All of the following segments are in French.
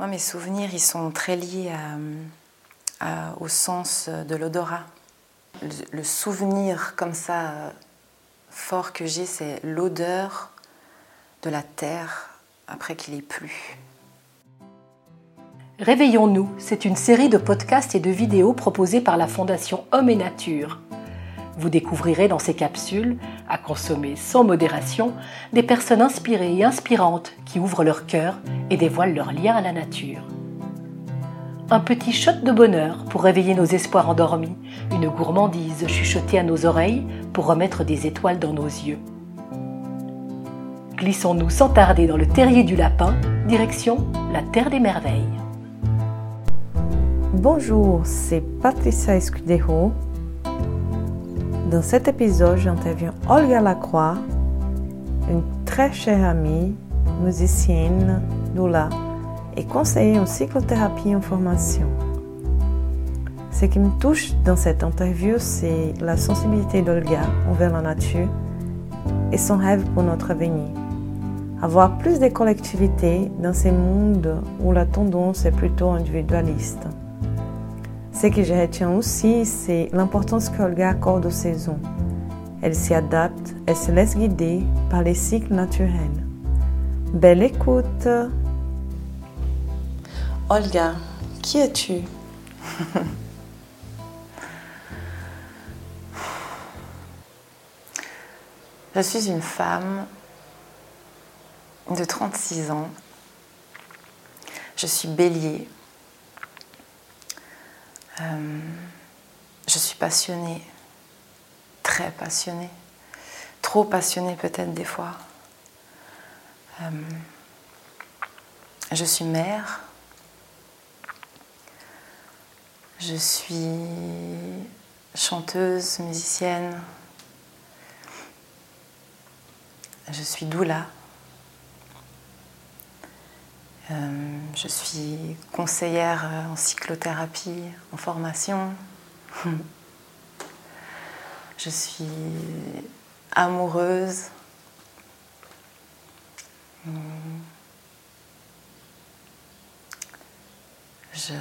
Moi, mes souvenirs, ils sont très liés au sens de l'odorat. Le, souvenir comme ça fort que j'ai, c'est l'odeur de la terre après qu'il ait plu. Réveillons-nous, c'est une série de podcasts et de vidéos proposées par la Fondation Homme et Nature. Vous découvrirez dans ces capsules, à consommer sans modération, des personnes inspirées et inspirantes qui ouvrent leur cœur et dévoilent leur lien à la nature. Un petit shot de bonheur pour réveiller nos espoirs endormis, une gourmandise chuchotée à nos oreilles pour remettre des étoiles dans nos yeux. Glissons-nous sans tarder dans le terrier du lapin, direction la Terre des Merveilles. Bonjour, c'est Patricia Escudero dans cet épisode, j'interviewe Olga Lacroix, une très chère amie, musicienne, doula et conseillère en cyclothérapie en formation. Ce qui me touche dans cette interview, c'est la sensibilité d'Olga envers la nature et son rêve pour notre avenir. Avoir plus de collectivité dans ces mondes où la tendance est plutôt individualiste. Ce que je retiens aussi, c'est l'importance qu'Olga accorde aux saisons. Elle s'y adapte, elle se laisse guider par les cycles naturels. Belle écoute. Olga, qui es-tu? Je suis une femme de 36 ans. Je suis bélier. Euh, je suis passionnée, très passionnée, trop passionnée peut-être des fois. Euh, je suis mère, je suis chanteuse, musicienne, je suis doula. Euh, je suis conseillère en cyclothérapie, en formation. je suis amoureuse. Je,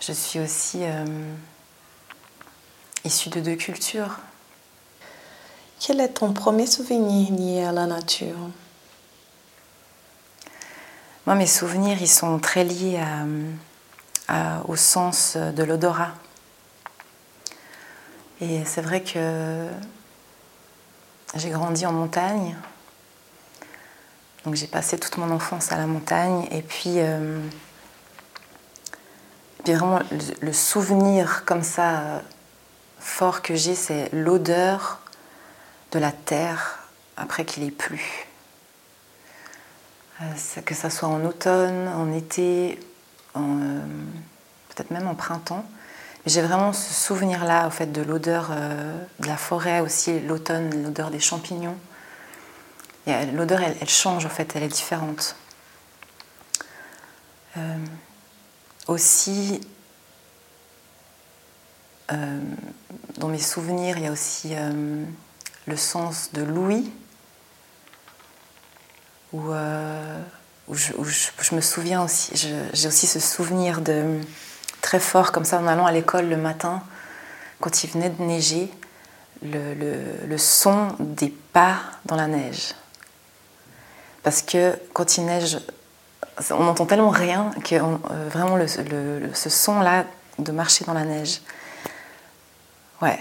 je suis aussi euh, issue de deux cultures. Quel est ton premier souvenir lié à la nature? Moi, mes souvenirs, ils sont très liés au sens de l'odorat. Et c'est vrai que j'ai grandi en montagne. Donc j'ai passé toute mon enfance à la montagne. Et puis, euh, vraiment, le, souvenir comme ça fort que j'ai, c'est l'odeur de la terre après qu'il ait plu. Euh, que ça soit en automne, en été, euh, peut-être même en printemps. J'ai vraiment ce souvenir-là, au fait, de l'odeur euh, de la forêt aussi, l'automne, l'odeur des champignons. L'odeur, elle, change, en fait, elle est différente. aussi, dans mes souvenirs, il y a aussi le sens de l'ouïe où, euh, je, me souviens aussi, j'ai aussi ce souvenir de très fort comme ça en allant à l'école le matin, quand il venait de neiger, le, son des pas dans la neige. Parce que quand il neige, on n'entend tellement rien que euh, vraiment ce son-là de marcher dans la neige. Ouais,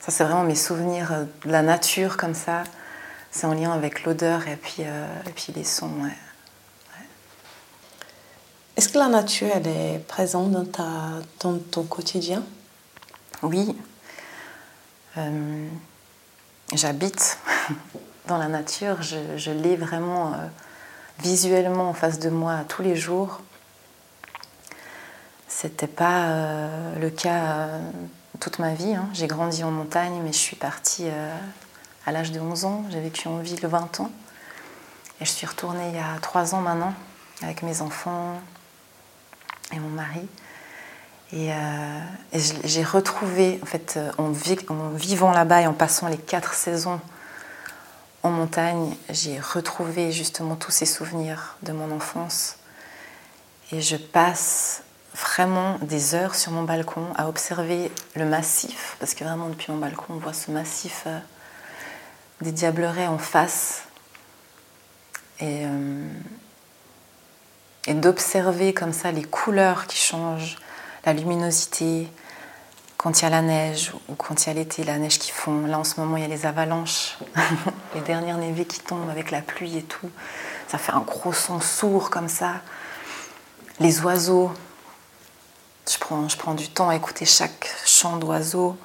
ça c'est vraiment mes souvenirs de la nature comme ça c'est en lien avec l'odeur et puis, euh, et puis les sons. Est-ce que la nature, elle est présente dans, ta, dans ton quotidien? Oui. Euh, j'habite dans la nature, je, je l'ai vraiment euh, visuellement en face de moi tous les jours. C'était pas le cas toute ma vie. Hein. J'ai grandi en montagne, mais je suis partie à l'âge de 11 ans. J'ai vécu en ville 20 ans. Et je suis retournée il y a 3 ans maintenant avec mes enfants et mon mari. Et, euh, j'ai retrouvé, en fait, en, vivant là-bas et en passant les quatre saisons en montagne, j'ai retrouvé justement tous ces souvenirs de mon enfance. Et je passe vraiment des heures sur mon balcon à observer le massif, parce que vraiment depuis mon balcon, on voit ce massif euh, des diablerets en face. Et, euh, et d'observer comme ça les couleurs qui changent, la luminosité, quand il y a la neige ou quand il y a l'été, la neige qui fond. Là en ce moment il y a les avalanches, les dernières névées qui tombent avec la pluie et tout. Ça fait un gros son sourd comme ça. Les oiseaux. Je prends, je prends du temps à écouter chaque chant d'oiseau.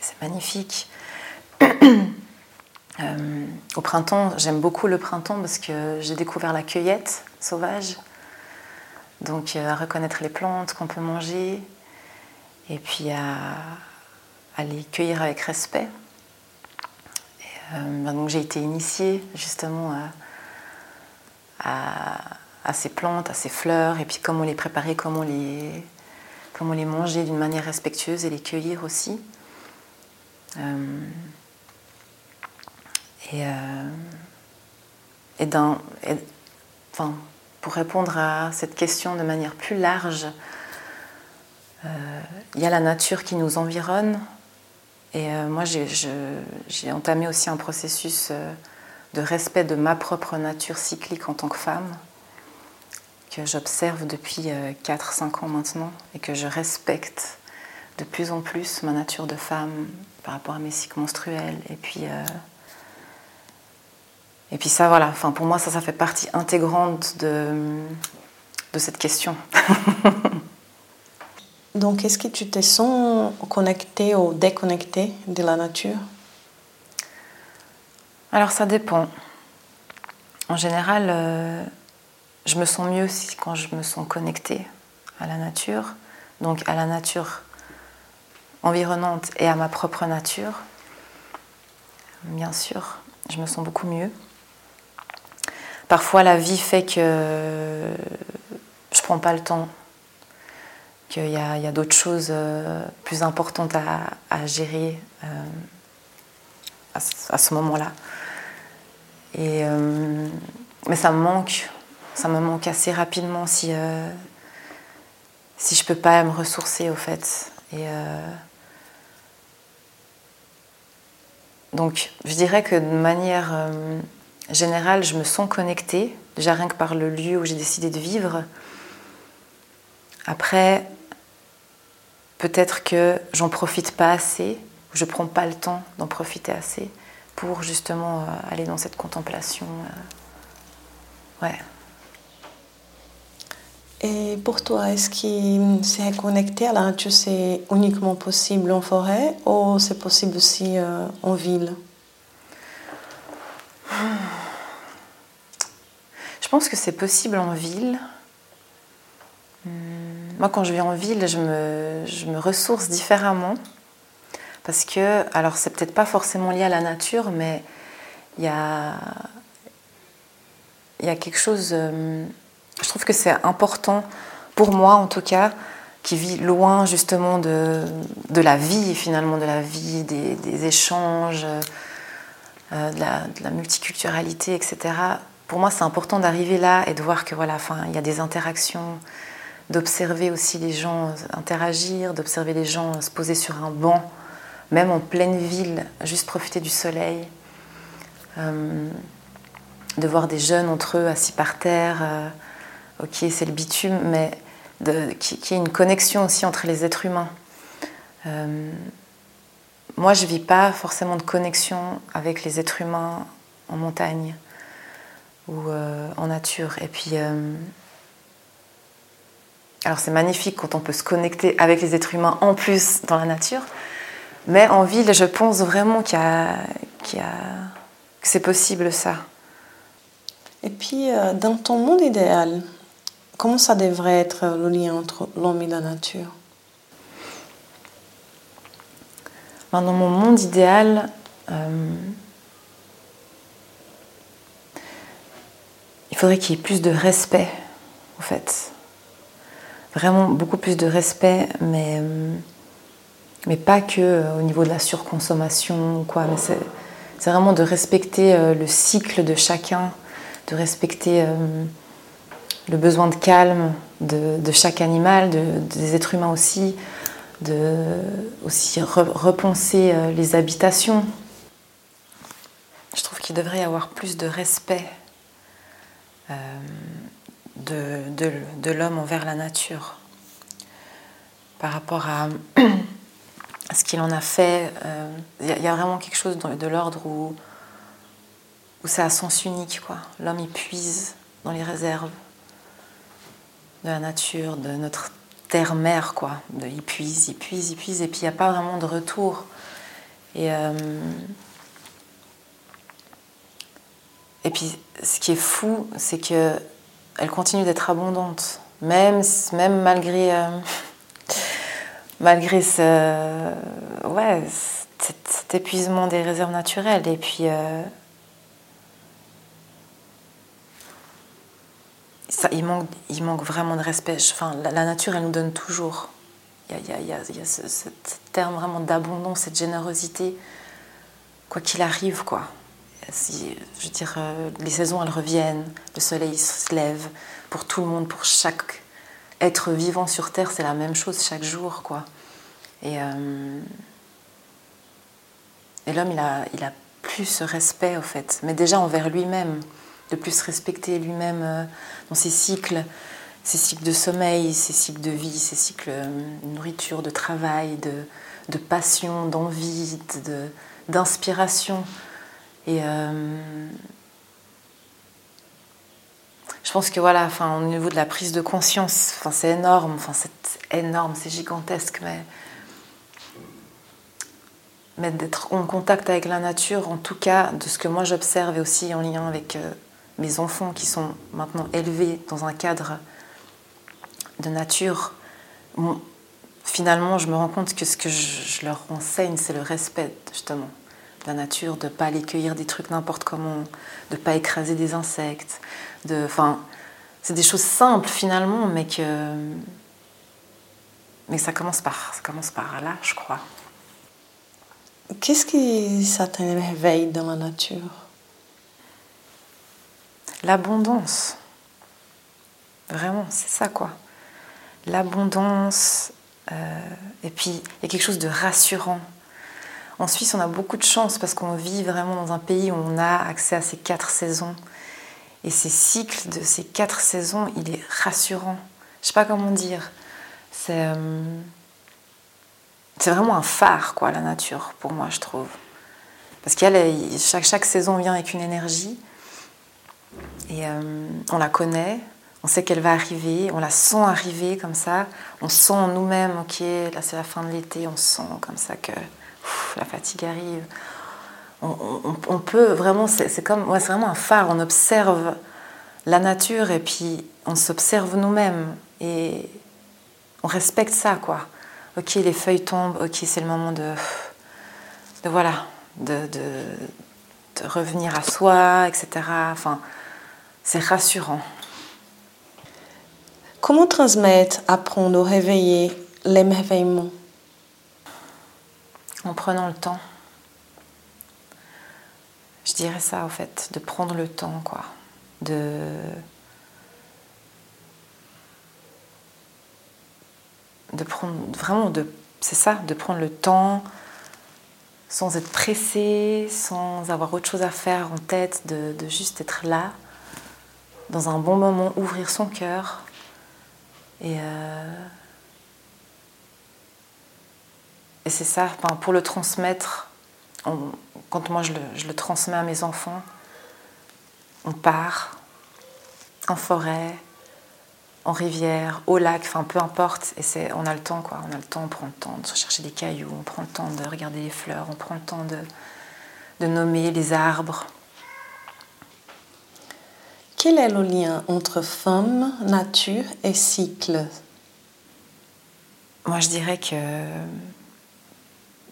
C'est magnifique. Euh, au printemps, j'aime beaucoup le printemps parce que j'ai découvert la cueillette sauvage. Donc euh, à reconnaître les plantes qu'on peut manger, et puis à, les cueillir avec respect. Euh, ben donc j'ai été initiée justement à, ces plantes, à ces fleurs, et puis comment les préparer, comment les, comment les manger d'une manière respectueuse et les cueillir aussi. Et, euh, pour répondre à cette question de manière plus large, euh, il y a la nature qui nous environne. Et euh, moi, j'ai entamé aussi un processus de respect de ma propre nature cyclique en tant que femme, que j'observe depuis 4-5 ans maintenant, et que je respecte de plus en plus ma nature de femme par rapport à mes cycles menstruels. Et puis, et puis ça, voilà, enfin, pour moi, ça, ça fait partie intégrante de, de cette question. Donc, est-ce que tu te sens connecté ou déconnecté de la nature? Alors, ça dépend. En général, euh, je me sens mieux quand je me sens connectée à la nature, donc à la nature environnante et à ma propre nature. Bien sûr, je me sens beaucoup mieux. Parfois, la vie fait que je prends pas le temps qu'il y a, d'autres choses euh, plus importantes à, gérer euh, à, ce moment-là. Et, euh, mais ça me manque, ça me manque assez rapidement si, si je peux pas me ressourcer au fait. Et, donc je dirais que de manière générale, je me sens connectée, déjà rien que par le lieu où j'ai décidé de vivre. Après, peut-être que j'en profite pas assez, ou je prends pas le temps d'en profiter assez pour justement euh, aller dans cette contemplation. Euh, ouais. Et pour toi, est-ce que c'est connecté à la nature, c'est uniquement possible en forêt ou c'est possible aussi euh, en ville? Je pense que c'est possible en ville. Hmm. Moi, quand je vis en ville, je me, je me ressource différemment. Parce que, alors, c'est peut-être pas forcément lié à la nature, mais il y a, y a quelque chose. Euh, je trouve que c'est important, pour moi en tout cas, qui vit loin justement de, de la vie, finalement, de la vie, des échanges, euh, de, la, multiculturalité, etc. Pour moi, c'est important d'arriver là et de voir que voilà, enfin, il y a des interactions d'observer aussi les gens interagir, d'observer les gens se poser sur un banc, même en pleine ville, juste profiter du soleil, euh, de voir des jeunes entre eux assis par terre, euh, ok c'est le bitume, mais qu'il y ait une connexion aussi entre les êtres humains. Euh, moi, je vis pas forcément de connexion avec les êtres humains en montagne ou en nature. Et puis, alors c'est magnifique quand on peut se connecter avec les êtres humains en plus dans la nature, mais en ville, je pense vraiment qu'il y a, que c'est possible ça. Et puis, euh, dans ton monde idéal, comment ça devrait être le lien entre l'homme et la nature? Dans mon monde idéal, euh, il faudrait qu'il y ait plus de respect, en fait vraiment beaucoup plus de respect, mais, mais pas que euh, au niveau de la surconsommation ou quoi. Mais c'est vraiment de respecter euh, le cycle de chacun, de respecter le besoin de calme de, chaque animal, des êtres humains aussi, de aussi repenser euh, les habitations. Je trouve qu'il devrait y avoir plus de respect de, de l'homme envers la nature par rapport à ce qu'il en a fait. Il euh, y, a vraiment quelque chose de, l'ordre où, où c'est à sens unique. L'homme, il puise dans les réserves de la nature, de notre terre-mère. Quoi. De, il puise, il puise, il puise, et puis il n'y a pas vraiment de retour. Et, euh, et puis, ce qui est fou, c'est que elle continue d'être abondante, même, même malgré... Euh, malgré ce, ouais, cet, épuisement des réserves naturelles. Et puis, euh, il, manque, il manque vraiment de respect. Enfin, la, nature, elle nous donne toujours. Il y a, ce, terme vraiment d'abondance, cette générosité, quoi qu'il arrive, quoi. Je veux dire, euh, les saisons, elles reviennent, le soleil se lève pour tout le monde, pour chaque être vivant sur Terre, c'est la même chose chaque jour, quoi. Et, euh, l'homme, il a, il a plus ce respect, au fait, mais déjà envers lui-même, de plus respecter lui-même euh, dans ses cycles, ses cycles de sommeil, ses cycles de vie, ses cycles de nourriture, de travail, de, passion, d'envie, d'inspiration. Et euh, je pense que voilà, enfin, au niveau de la prise de conscience, enfin, c'est énorme, enfin, c'est énorme, c'est gigantesque, mais, d'être en contact avec la nature, en tout cas, de ce que moi j'observe et aussi en lien avec euh, mes enfants qui sont maintenant élevés dans un cadre de nature, finalement, je me rends compte que ce que je, leur enseigne, c'est le respect, justement, de la nature, de ne pas aller cueillir des trucs n'importe comment, de ne pas écraser des insectes, enfin, c'est des choses simples finalement, mais que, mais ça commence par, ça commence par là, je crois. Qu'est-ce qui ça t'éveille dans la nature? L'abondance. Vraiment, c'est ça quoi. L'abondance. Euh, et puis, il y a quelque chose de rassurant. En Suisse, on a beaucoup de chance parce qu'on vit vraiment dans un pays où on a accès à ces quatre saisons. Et ces cycles de ces quatre saisons, il est rassurant. Je sais pas comment dire. C'est euh, vraiment un phare, quoi, la nature, pour moi, je trouve. Parce qu'il chaque, chaque saison vient avec une énergie. Et euh, on la connaît, on sait qu'elle va arriver, on la sent arriver comme ça. On sent en nous-mêmes, ok, là c'est la fin de l'été, on sent comme ça que la fatigue arrive on, peut vraiment, c'est comme, ouais, c'est vraiment un phare. On observe la nature et puis on s'observe nous-mêmes et on respecte ça, quoi. Ok, les feuilles tombent. Ok, c'est le moment de, de voilà, de, de, revenir à soi, etc. Enfin, c'est rassurant. Comment transmettre, apprendre, réveiller l'émerveillement? En prenant le temps. Je dirais ça, en fait, de prendre le temps, quoi. De. De prendre. Vraiment, de. C'est ça, de prendre le temps sans être pressé, sans avoir autre chose à faire en tête, de, juste être là, dans un bon moment, ouvrir son cœur. Et, euh, c'est ça, pour le transmettre, quand moi je le, transmets à mes enfants, on part en forêt, en rivière, au lac, enfin peu importe, et c'est, on a le temps quoi, on a le temps, on prend le temps de chercher des cailloux, on prend le temps de regarder les fleurs, on prend le temps de, de nommer les arbres. Quel est le lien entre femme, nature et cycle? Moi je dirais que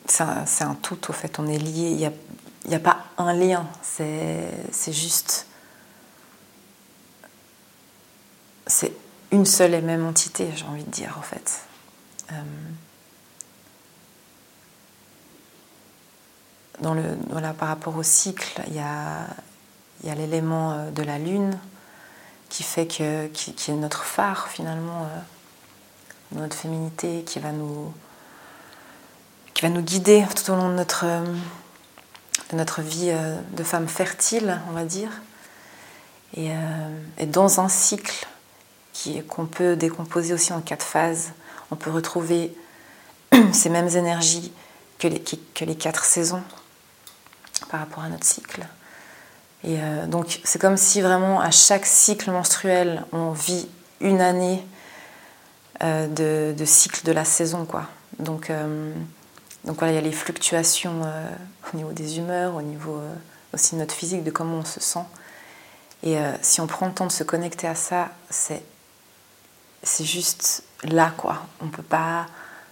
c'est un, tout, au fait, on est lié. Il n'y a, y a, pas un lien, c'est juste. C'est une seule et même entité, j'ai envie de dire, en fait. Euh, dans le, voilà, par rapport au cycle, il y a, y a l'élément euh, de la lune qui fait que, qui, est notre phare finalement, euh, notre féminité, qui va nous, qui va nous guider tout au long de notre, de notre vie de femme fertile, on va dire. Et dans un cycle qu'on peut décomposer aussi en quatre phases, on peut retrouver ces mêmes énergies que les, quatre saisons par rapport à notre cycle. Et euh, donc c'est comme si vraiment à chaque cycle menstruel, on vit une année euh, de, cycle de la saison. Quoi. Donc, euh, voilà, il y a les fluctuations au niveau des humeurs, au niveau aussi de notre physique, de comment on se sent. Et si on prend le temps de se connecter à ça, c'est c'est juste là, quoi. On ne peut pas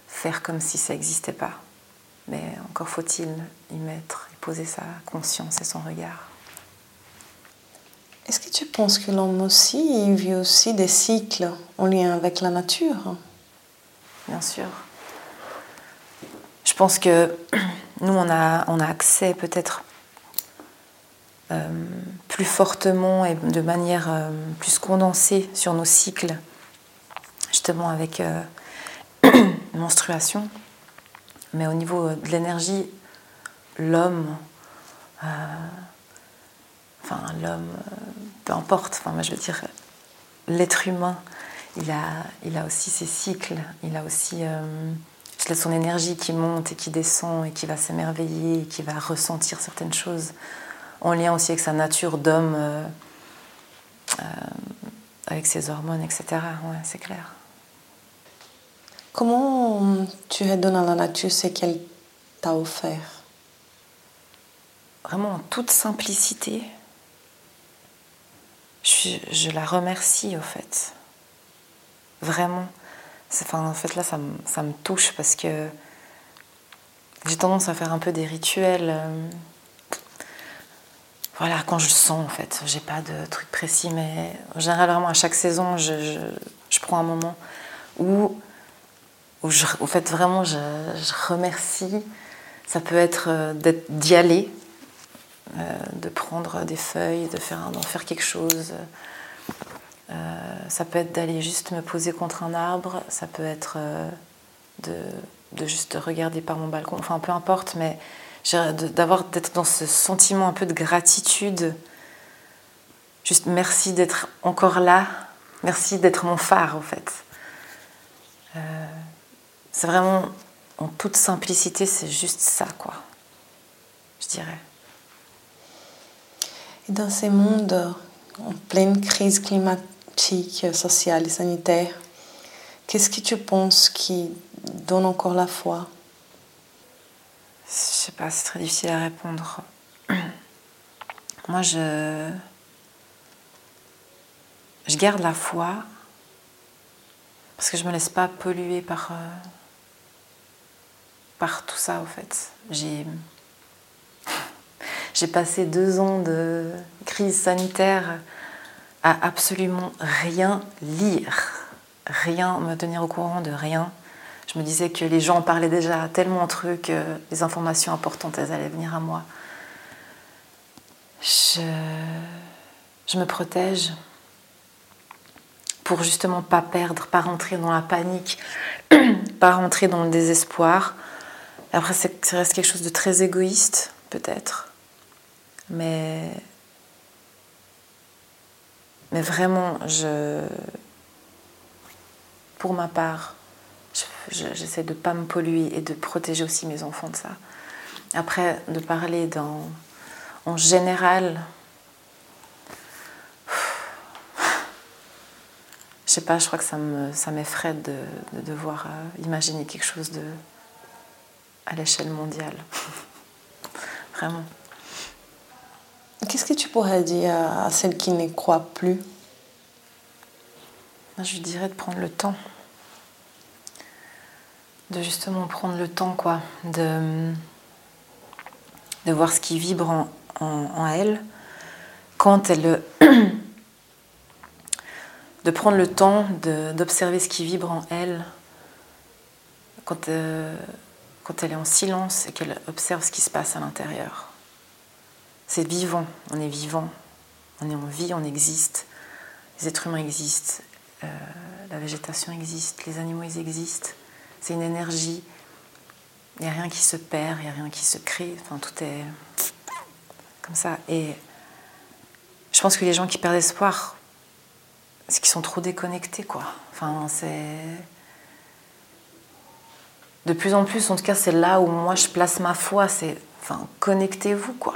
faire comme si ça n'existait pas. Mais encore faut-il y mettre, y poser sa conscience et son regard. Est-ce que tu penses que l'homme aussi il vit aussi des cycles en lien avec la nature? Bien sûr. Je pense que nous, on a, on a accès peut-être euh, plus fortement et de manière euh, plus condensée sur nos cycles, justement avec euh, menstruation. Mais au niveau de l'énergie, l'homme, euh, enfin l'homme, euh, peu importe, enfin moi je veux dire l'être humain, il a, il a aussi ses cycles, il a aussi euh, son énergie qui monte et qui descend et qui va s'émerveiller et qui va ressentir certaines choses en lien aussi avec sa nature d'homme, euh, euh, avec ses hormones, etc. Ouais, c'est clair. Comment tu redonnes à la nature ce qu'elle t'a offert? Vraiment en toute simplicité, je, la remercie au fait. Vraiment. En fait, là, ça me, touche parce que j'ai tendance à faire un peu des rituels. euh, voilà, quand je le sens, en fait. J'ai pas de truc précis, mais en général, vraiment, à chaque saison, je, je prends un moment où, où je, fait, vraiment, je, remercie. Ça peut être euh, d'y aller, euh, de prendre des feuilles, de faire, d'en faire quelque chose. Euh, ça peut être d'aller juste me poser contre un arbre, ça peut être de, juste regarder par mon balcon, enfin peu importe, mais d'avoir d'être dans ce sentiment un peu de gratitude. Juste merci d'être encore là, merci d'être mon phare en fait. C'est vraiment en toute simplicité, c'est juste ça quoi, je dirais. Et dans ces mondes en pleine crise climatique, sociale et sanitaire, qu'est-ce que tu penses qui donne encore la foi? Je sais pas, c'est très difficile à répondre. Moi, je. Je garde la foi parce que je me laisse pas polluer par. euh, par tout ça, en fait. J'ai. Passé deux ans de crise sanitaire à absolument rien lire, rien me tenir au courant de rien. Je me disais que les gens en parlaient déjà tellement entre eux que les informations importantes, elles allaient venir à moi. Je, je me protège pour justement pas perdre, pas rentrer dans la panique, pas rentrer dans le désespoir. Après, ça reste quelque chose de très égoïste, peut-être. Mais, mais vraiment, je, pour ma part, je- je- j'essaie de ne pas me polluer et de protéger aussi mes enfants de ça. Après, de parler dans, en général, je sais pas, je crois que ça me- ça m'effraie de, de devoir euh, imaginer quelque chose de, à l'échelle mondiale. Vraiment. Qu'est-ce que tu pourrais dire à celles qui ne croient plus? Je dirais de prendre le temps. De justement prendre le temps, quoi. De, voir ce qui vibre en, elle. Quand elle. de prendre le temps d'observer ce qui vibre en elle. Quand, euh, quand elle est en silence et qu'elle observe ce qui se passe à l'intérieur. C'est vivant, on est vivant, on est en vie, on existe, les êtres humains existent, euh, la végétation existe, les animaux ils existent, c'est une énergie, il n'y a rien qui se perd, il n'y a rien qui se crée, enfin tout est comme ça. Et je pense que les gens qui perdent espoir, c'est qu'ils sont trop déconnectés, quoi. Enfin, c'est. De plus en plus, en tout cas, c'est là où moi je place ma foi, c'est. Enfin, connectez-vous, quoi.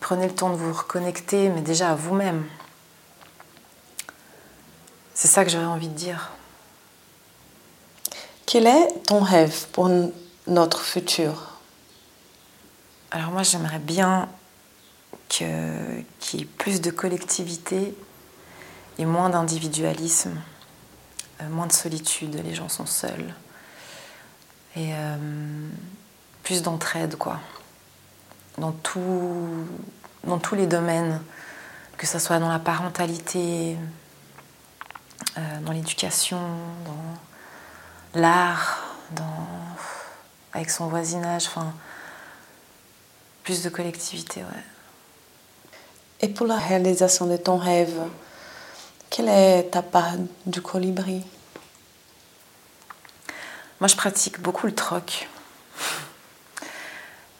Prenez le temps de vous reconnecter, mais déjà à vous-même. C'est ça que j'aurais envie de dire. Quel est ton rêve pour notre futur? Alors moi, j'aimerais bien qu'il y ait plus de collectivité et moins d'individualisme, euh, moins de solitude, les gens sont seuls. Et euh, plus d'entraide, quoi. Dans, dans tous les domaines, que ce soit dans la parentalité, euh, dans l'éducation, dans l'art, dans... avec son voisinage, enfin, plus de collectivité, ouais. Et pour la réalisation de ton rêve, quelle est ta part du colibri? Moi, je pratique beaucoup le troc.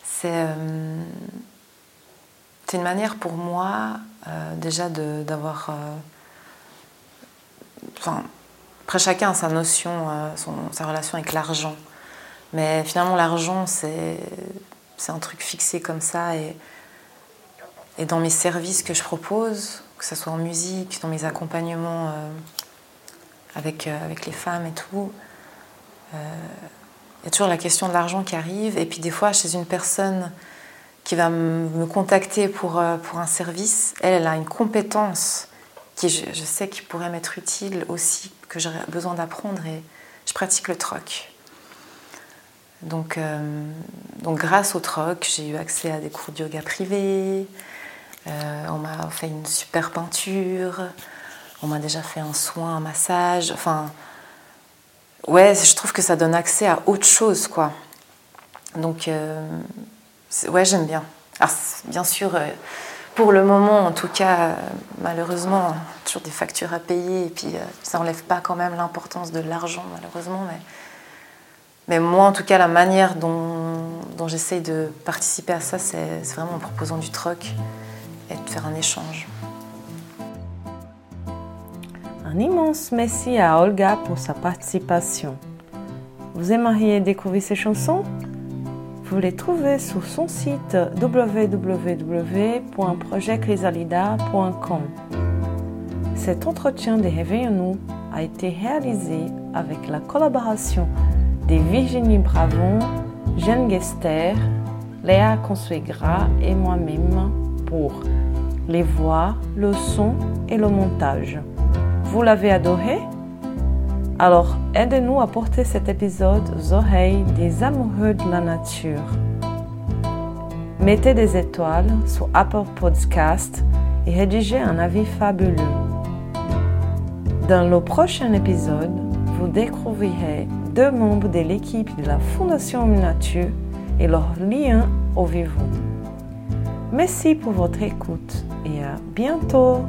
C'est euh, une manière pour moi euh, déjà d'avoir... Euh, enfin, après, chacun a sa notion, son, sa relation avec l'argent. Mais finalement, l'argent, c'est un truc fixé comme ça. Et et dans mes services que je propose, que ce soit en musique, dans mes accompagnements euh, avec, euh, avec les femmes et tout, euh, il y a toujours la question de l'argent qui arrive. Et puis des fois, chez une personne qui va me contacter pour, pour un service, elle, elle a une compétence qui, je, sais, qui pourrait m'être utile aussi, que j'aurais besoin d'apprendre. Et je pratique le troc. Donc, donc grâce au troc, j'ai eu accès à des cours de yoga privés, euh, on m'a fait une super peinture, on m'a déjà fait un soin, un massage. Enfin, ouais, je trouve que ça donne accès à autre chose, quoi. Donc, euh, ouais, j'aime bien. Alors, bien sûr, euh, pour le moment, en tout cas, malheureusement, toujours des factures à payer, et puis ça n'enlève pas quand même l'importance de l'argent, malheureusement. Mais, mais moi, en tout cas, la manière dont, dont j'essaye de participer à ça, c'est vraiment en proposant du troc et de faire un échange. Un immense merci à Olga pour sa participation. Vous aimeriez découvrir ses chansons? Vous les trouvez sur son site www.projectchrysalida.com. Cet entretien de Réveillons-nous a été réalisé avec la collaboration de Virginie Bravon, Jeanne Gester, Léa Consuegra et moi-même pour les voix, le son et le montage. Vous l'avez adoré? Alors aidez-nous à porter cet épisode aux oreilles des amoureux de la nature. Mettez des étoiles sur Apple Podcast et rédigez un avis fabuleux. Dans le prochain épisode, vous découvrirez deux membres de l'équipe de la Fondation Nature et leur lien au vivant. Merci pour votre écoute et à bientôt